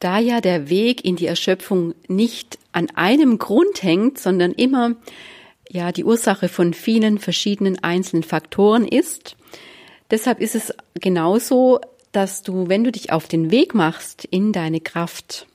Da ja der Weg in die Erschöpfung nicht an einem Grund hängt, sondern immer ja die Ursache von vielen verschiedenen einzelnen Faktoren ist, deshalb ist es genauso, dass du, wenn du dich auf den Weg machst in deine Kraft,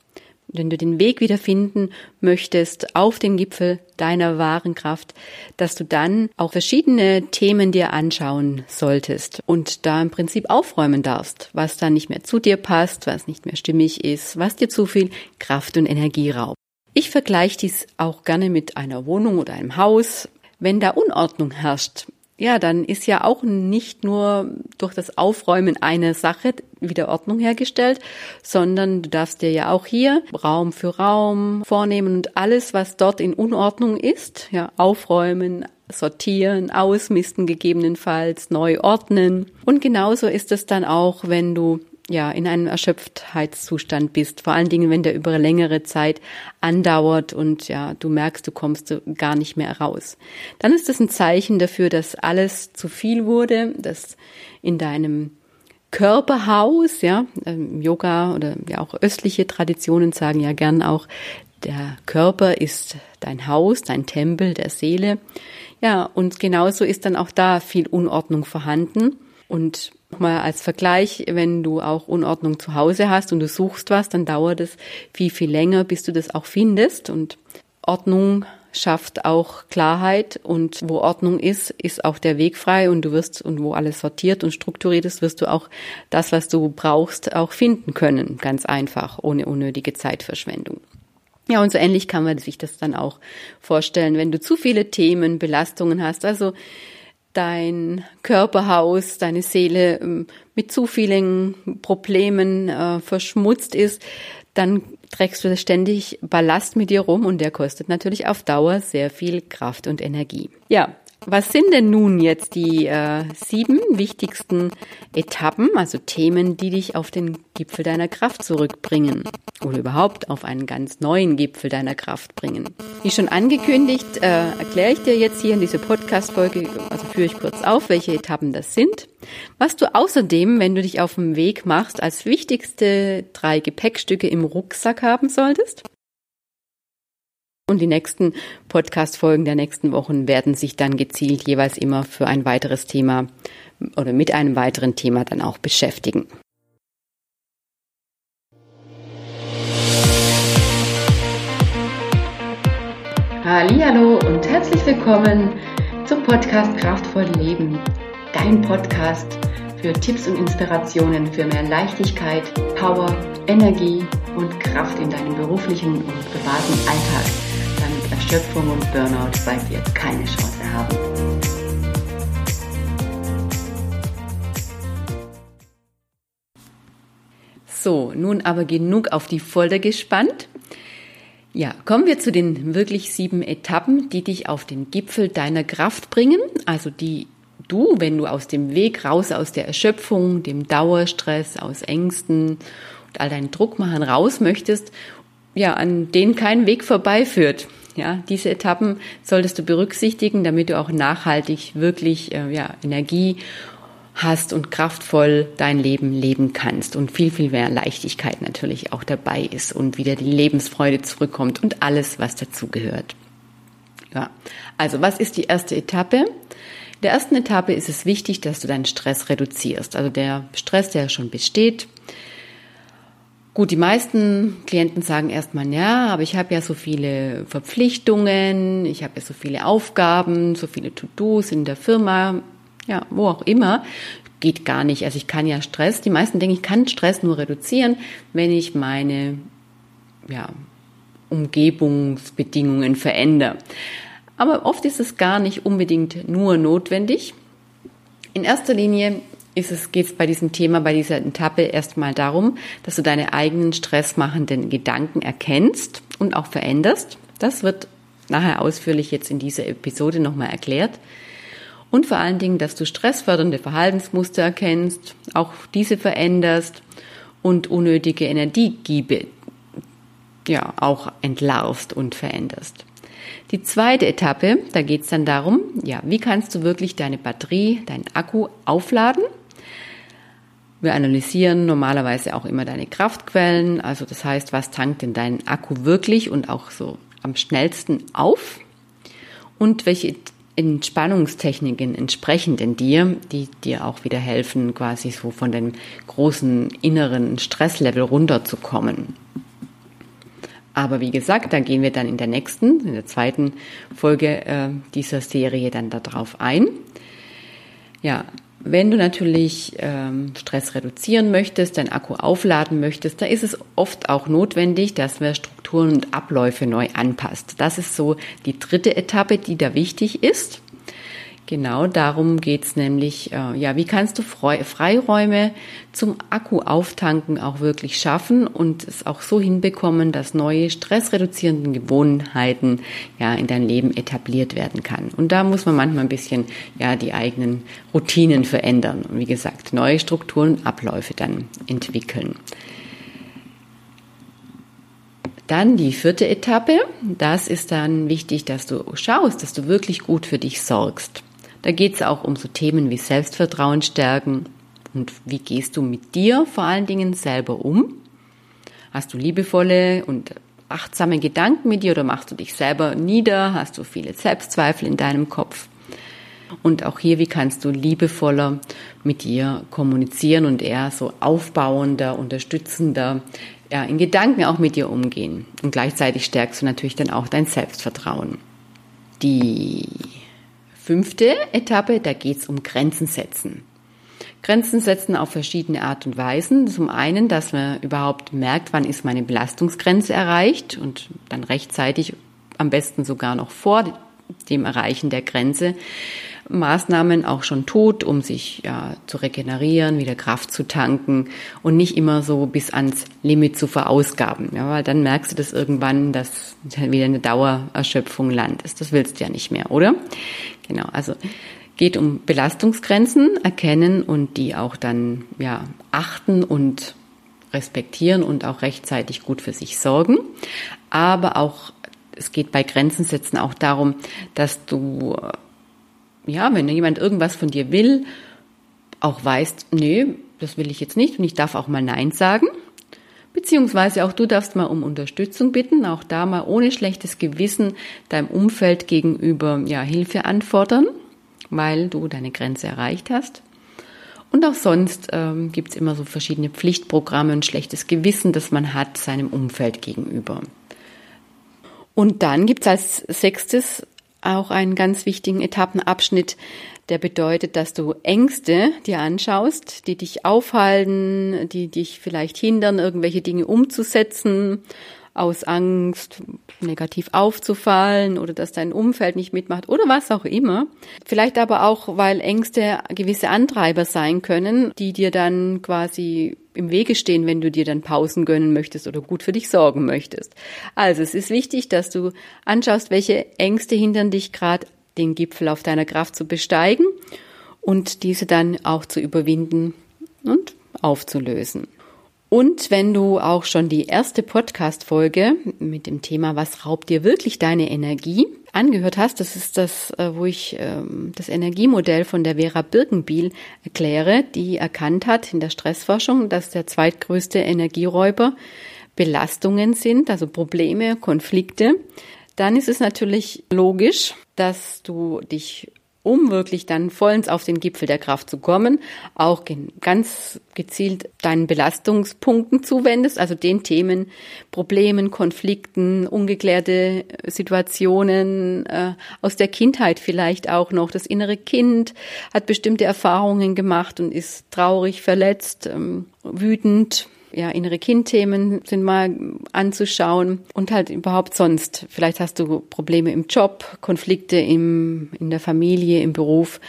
wenn du den Weg wiederfinden möchtest auf den Gipfel deiner wahren Kraft, dass du dann auch verschiedene Themen dir anschauen solltest und da im Prinzip aufräumen darfst, was da nicht mehr zu dir passt, was nicht mehr stimmig ist, was dir zu viel Kraft und Energie raubt. Ich vergleiche dies auch gerne mit einer Wohnung oder einem Haus. Wenn da Unordnung herrscht, ja, dann ist ja auch nicht nur durch das Aufräumen einer Sache wieder Ordnung hergestellt, sondern du darfst dir ja auch hier Raum für Raum vornehmen und alles, was dort in Unordnung ist, ja, aufräumen, sortieren, ausmisten gegebenenfalls, neu ordnen. Und genauso ist es dann auch, wenn du ja, in einem Erschöpftheitszustand bist, vor allen Dingen, wenn der über längere Zeit andauert und ja, du merkst, du kommst gar nicht mehr raus. Dann ist das ein Zeichen dafür, dass alles zu viel wurde, dass in deinem Körperhaus, ja, ähm, Yoga oder ja auch östliche Traditionen sagen ja gern auch, der Körper ist dein Haus, dein Tempel der Seele. Ja, und genauso ist dann auch da viel Unordnung vorhanden. Und Mal als Vergleich, wenn du auch Unordnung zu Hause hast und du suchst was, dann dauert es viel, viel länger, bis du das auch findest. Und Ordnung schafft auch Klarheit und wo Ordnung ist, ist auch der Weg frei und du wirst und wo alles sortiert und strukturiert ist, wirst du auch das, was du brauchst, auch finden können. Ganz einfach, ohne unnötige Zeitverschwendung. Ja, und so ähnlich kann man sich das dann auch vorstellen, wenn du zu viele Themen, Belastungen hast. Also dein Körperhaus, deine Seele ähm, mit zu vielen Problemen äh, verschmutzt ist, dann trägst du ständig Ballast mit dir rum und der kostet natürlich auf Dauer sehr viel Kraft und Energie. Ja, was sind denn nun jetzt die äh, sieben wichtigsten Etappen, also Themen, die dich auf den Gipfel deiner Kraft zurückbringen oder überhaupt auf einen ganz neuen Gipfel deiner Kraft bringen? Wie schon angekündigt, äh, erkläre ich dir jetzt hier in dieser Podcast-Folge, also führe ich kurz auf, welche Etappen das sind. Was du außerdem, wenn du dich auf dem Weg machst, als wichtigste drei Gepäckstücke im Rucksack haben solltest und die nächsten Podcast-Folgen der nächsten Wochen werden sich dann gezielt jeweils immer für ein weiteres Thema oder mit einem weiteren Thema dann auch beschäftigen. Hallo und herzlich willkommen zum Podcast Kraftvoll Leben, dein Podcast für Tipps und Inspirationen für mehr Leichtigkeit, Power, Energie und Kraft in deinem beruflichen und privaten Alltag Erschöpfung und Burnout bei dir keine Chance haben. So, nun aber genug auf die Folter gespannt. Ja, kommen wir zu den wirklich sieben Etappen, die dich auf den Gipfel deiner Kraft bringen, also die du, wenn du aus dem Weg raus aus der Erschöpfung, dem Dauerstress, aus Ängsten und all deinen Druckmachern raus möchtest ja, an denen kein Weg vorbeiführt. Ja, diese Etappen solltest du berücksichtigen, damit du auch nachhaltig wirklich äh, ja, Energie hast und kraftvoll dein Leben leben kannst und viel, viel mehr Leichtigkeit natürlich auch dabei ist und wieder die Lebensfreude zurückkommt und alles, was dazugehört. Ja, also was ist die erste Etappe? In der ersten Etappe ist es wichtig, dass du deinen Stress reduzierst. Also der Stress, der schon besteht, Gut, die meisten Klienten sagen erstmal, ja, aber ich habe ja so viele Verpflichtungen, ich habe ja so viele Aufgaben, so viele To-Dos in der Firma, ja, wo auch immer. Geht gar nicht. Also ich kann ja Stress, die meisten denken, ich kann Stress nur reduzieren, wenn ich meine ja, Umgebungsbedingungen verändere. Aber oft ist es gar nicht unbedingt nur notwendig. In erster Linie geht es bei diesem Thema, bei dieser Etappe erstmal darum, dass du deine eigenen stressmachenden Gedanken erkennst und auch veränderst. Das wird nachher ausführlich jetzt in dieser Episode nochmal erklärt. Und vor allen Dingen, dass du stressfördernde Verhaltensmuster erkennst, auch diese veränderst und unnötige Energiegiebe ja auch entlarvst und veränderst. Die zweite Etappe, da geht es dann darum, ja, wie kannst du wirklich deine Batterie, deinen Akku aufladen Wir analysieren normalerweise auch immer deine Kraftquellen, also das heißt, was tankt denn dein Akku wirklich und auch so am schnellsten auf und welche Entspannungstechniken entsprechen denn dir, die dir auch wieder helfen, quasi so von dem großen inneren Stresslevel runterzukommen. Aber wie gesagt, da gehen wir dann in der nächsten, in der zweiten Folge äh, dieser Serie dann darauf ein. Ja, wenn du natürlich ähm, Stress reduzieren möchtest, dein Akku aufladen möchtest, da ist es oft auch notwendig, dass wir Strukturen und Abläufe neu anpasst. Das ist so die dritte Etappe, die da wichtig ist. Genau darum geht's nämlich, äh, ja, wie kannst du Freiräume zum Akku auftanken auch wirklich schaffen und es auch so hinbekommen, dass neue stressreduzierenden Gewohnheiten ja in dein Leben etabliert werden kann. Und da muss man manchmal ein bisschen ja die eigenen Routinen verändern und wie gesagt, neue Strukturen, Abläufe dann entwickeln. Dann die vierte Etappe. Das ist dann wichtig, dass du schaust, dass du wirklich gut für dich sorgst. Da geht es auch um so Themen wie Selbstvertrauen stärken und wie gehst du mit dir vor allen Dingen selber um. Hast du liebevolle und achtsame Gedanken mit dir oder machst du dich selber nieder? Hast du viele Selbstzweifel in deinem Kopf? Und auch hier, wie kannst du liebevoller mit dir kommunizieren und eher so aufbauender, unterstützender, ja, in Gedanken auch mit dir umgehen. Und gleichzeitig stärkst du natürlich dann auch dein Selbstvertrauen. Die fünfte Etappe, da geht es um Grenzen setzen. Grenzen setzen auf verschiedene Art und Weisen. Zum einen, dass man überhaupt merkt, wann ist meine Belastungsgrenze erreicht und dann rechtzeitig, am besten sogar noch vor dem Erreichen der Grenze, Maßnahmen auch schon tut, um sich ja, zu regenerieren, wieder Kraft zu tanken und nicht immer so bis ans Limit zu verausgaben. Ja, weil dann merkst du das irgendwann, dass wieder eine Dauererschöpfung landest. Das willst du ja nicht mehr, oder? Genau, also geht um Belastungsgrenzen erkennen und die auch dann ja achten und respektieren und auch rechtzeitig gut für sich sorgen. Aber auch es geht bei Grenzen setzen auch darum, dass du ja, wenn jemand irgendwas von dir will, auch weißt, nee, das will ich jetzt nicht und ich darf auch mal Nein sagen. Beziehungsweise auch du darfst mal um Unterstützung bitten, auch da mal ohne schlechtes Gewissen deinem Umfeld gegenüber ja, Hilfe anfordern, weil du deine Grenze erreicht hast. Und auch sonst ähm, gibt es immer so verschiedene Pflichtprogramme und schlechtes Gewissen, das man hat seinem Umfeld gegenüber. Und dann gibt es als sechstes auch einen ganz wichtigen Etappenabschnitt, der bedeutet, dass du Ängste dir anschaust, die dich aufhalten, die dich vielleicht hindern, irgendwelche Dinge umzusetzen, aus Angst negativ aufzufallen oder dass dein Umfeld nicht mitmacht oder was auch immer. Vielleicht aber auch, weil Ängste gewisse Antreiber sein können, die dir dann quasi im Wege stehen, wenn du dir dann Pausen gönnen möchtest oder gut für dich sorgen möchtest. Also es ist wichtig, dass du anschaust, welche Ängste hindern dich gerade, den Gipfel auf deiner Kraft zu besteigen und diese dann auch zu überwinden und aufzulösen. Und wenn du auch schon die erste Podcast-Folge mit dem Thema Was raubt dir wirklich deine Energie angehört hast, das ist das, äh, wo ich ähm, das Energiemodell von der Vera Birkenbiel erkläre, die erkannt hat in der Stressforschung, dass der zweitgrößte Energieräuber Belastungen sind, also Probleme, Konflikte, dann ist es natürlich logisch, dass du dich um wirklich dann vollends auf den Gipfel der Kraft zu kommen, auch ganz gezielt deinen Belastungspunkten zuwendest, also den Themen, Problemen, Konflikten, ungeklärte Situationen äh, aus der Kindheit vielleicht auch noch. Das innere Kind hat bestimmte Erfahrungen gemacht und ist traurig, verletzt, ähm, wütend, ja, innere Kindthemen sind mal anzuschauen und halt überhaupt sonst. Vielleicht hast du Probleme im Job, Konflikte im, in der Familie, im Beruf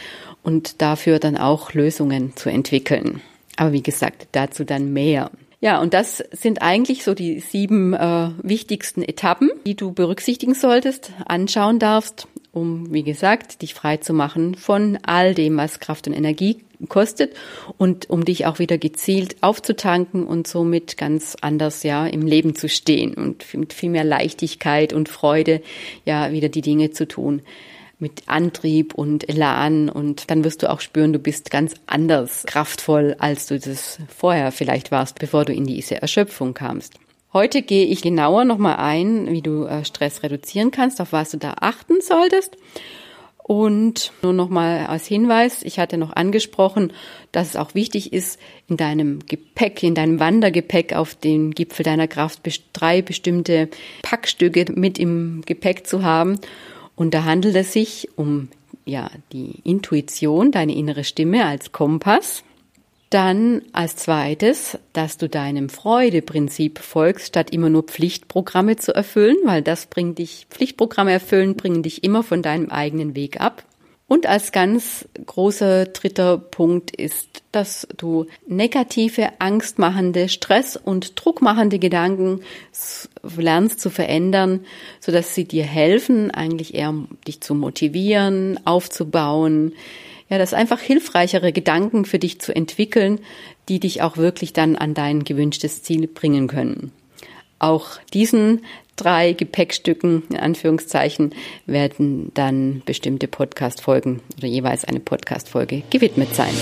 und dafür dann auch Lösungen zu entwickeln. Aber wie gesagt, dazu dann mehr. Ja, und das sind eigentlich so die sieben äh, wichtigsten Etappen, die du berücksichtigen solltest, anschauen darfst, um, wie gesagt, dich frei zu machen von all dem, was Kraft und Energie kostet und um dich auch wieder gezielt aufzutanken und somit ganz anders ja im Leben zu stehen und mit viel mehr Leichtigkeit und Freude ja wieder die Dinge zu tun, mit Antrieb und Elan und dann wirst du auch spüren, du bist ganz anders kraftvoll, als du das vorher vielleicht warst, bevor du in diese Erschöpfung kamst. Heute gehe ich genauer nochmal ein, wie du äh, Stress reduzieren kannst, auf was du da achten solltest. Und nur nochmal als Hinweis, ich hatte noch angesprochen, dass es auch wichtig ist, in deinem Gepäck, in deinem Wandergepäck auf den Gipfel deiner Kraft drei bestimmte Packstücke mit im Gepäck zu haben. Und da handelt es sich um ja, die Intuition, deine innere Stimme als Kompass. Dann als zweites, dass du deinem Freudeprinzip folgst, statt immer nur Pflichtprogramme zu erfüllen, weil das bringt dich, Pflichtprogramme erfüllen, bringen dich immer von deinem eigenen Weg ab. Und als ganz großer dritter Punkt ist, dass du negative, angstmachende, stress- und druckmachende Gedanken lernst zu verändern, so dass sie dir helfen, eigentlich eher dich zu motivieren, aufzubauen, ja, das einfach hilfreichere Gedanken für dich zu entwickeln, die dich auch wirklich dann an dein gewünschtes Ziel bringen können. Auch diesen drei Gepäckstücken, in Anführungszeichen, werden dann bestimmte Podcast-Folgen oder jeweils eine Podcast-Folge gewidmet sein.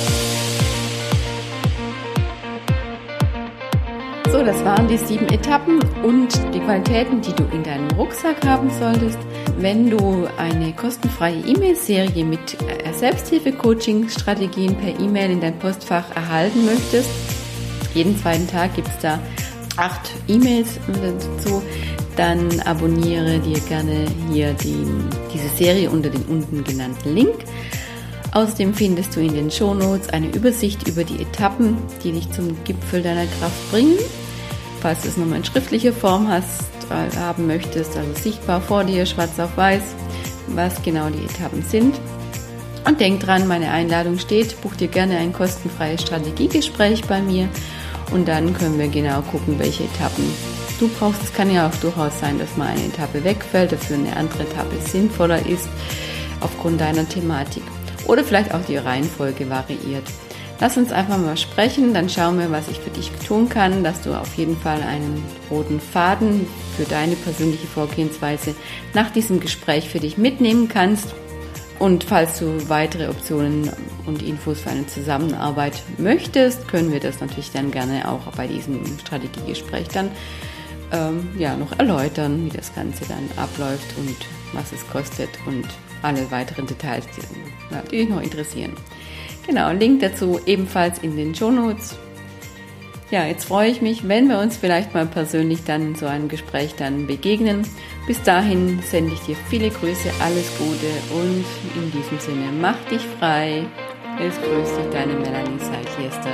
So, das waren die sieben Etappen und die Qualitäten, die du in deinem Rucksack haben solltest. Wenn du eine kostenfreie E-Mail-Serie mit äh, Selbsthilfe-Coaching-Strategien per E-Mail in dein Postfach erhalten möchtest, jeden zweiten Tag gibt es da acht E-Mails dazu, dann abonniere dir gerne hier die, diese Serie unter dem unten genannten Link. Außerdem findest du in den Shownotes eine Übersicht über die Etappen, die dich zum Gipfel deiner Kraft bringen. Falls du es nochmal in schriftlicher Form hast, äh, haben möchtest, also sichtbar vor dir, schwarz auf weiß, was genau die Etappen sind. Und denk dran, meine Einladung steht, buch dir gerne ein kostenfreies Strategiegespräch bei mir und dann können wir genau gucken, welche Etappen du brauchst. Es kann ja auch durchaus sein, dass mal eine Etappe wegfällt, dafür eine andere Etappe sinnvoller ist aufgrund deiner Thematik. Oder vielleicht auch die Reihenfolge variiert. Lass uns einfach mal sprechen, dann schauen wir, was ich für dich tun kann, dass du auf jeden Fall einen roten Faden für deine persönliche Vorgehensweise nach diesem Gespräch für dich mitnehmen kannst. Und falls du weitere Optionen und Infos für eine Zusammenarbeit möchtest, können wir das natürlich dann gerne auch bei diesem Strategiegespräch dann ähm, ja, noch erläutern, wie das Ganze dann abläuft und was es kostet und alle weiteren Details, die, dich noch interessieren. Genau, Link dazu ebenfalls in den Show Notes. Ja, jetzt freue ich mich, wenn wir uns vielleicht mal persönlich dann in so einem Gespräch dann begegnen. Bis dahin sende ich dir viele Grüße, alles Gute und in diesem Sinne mach dich frei. Es grüßt dich deine Melanie Seitjester.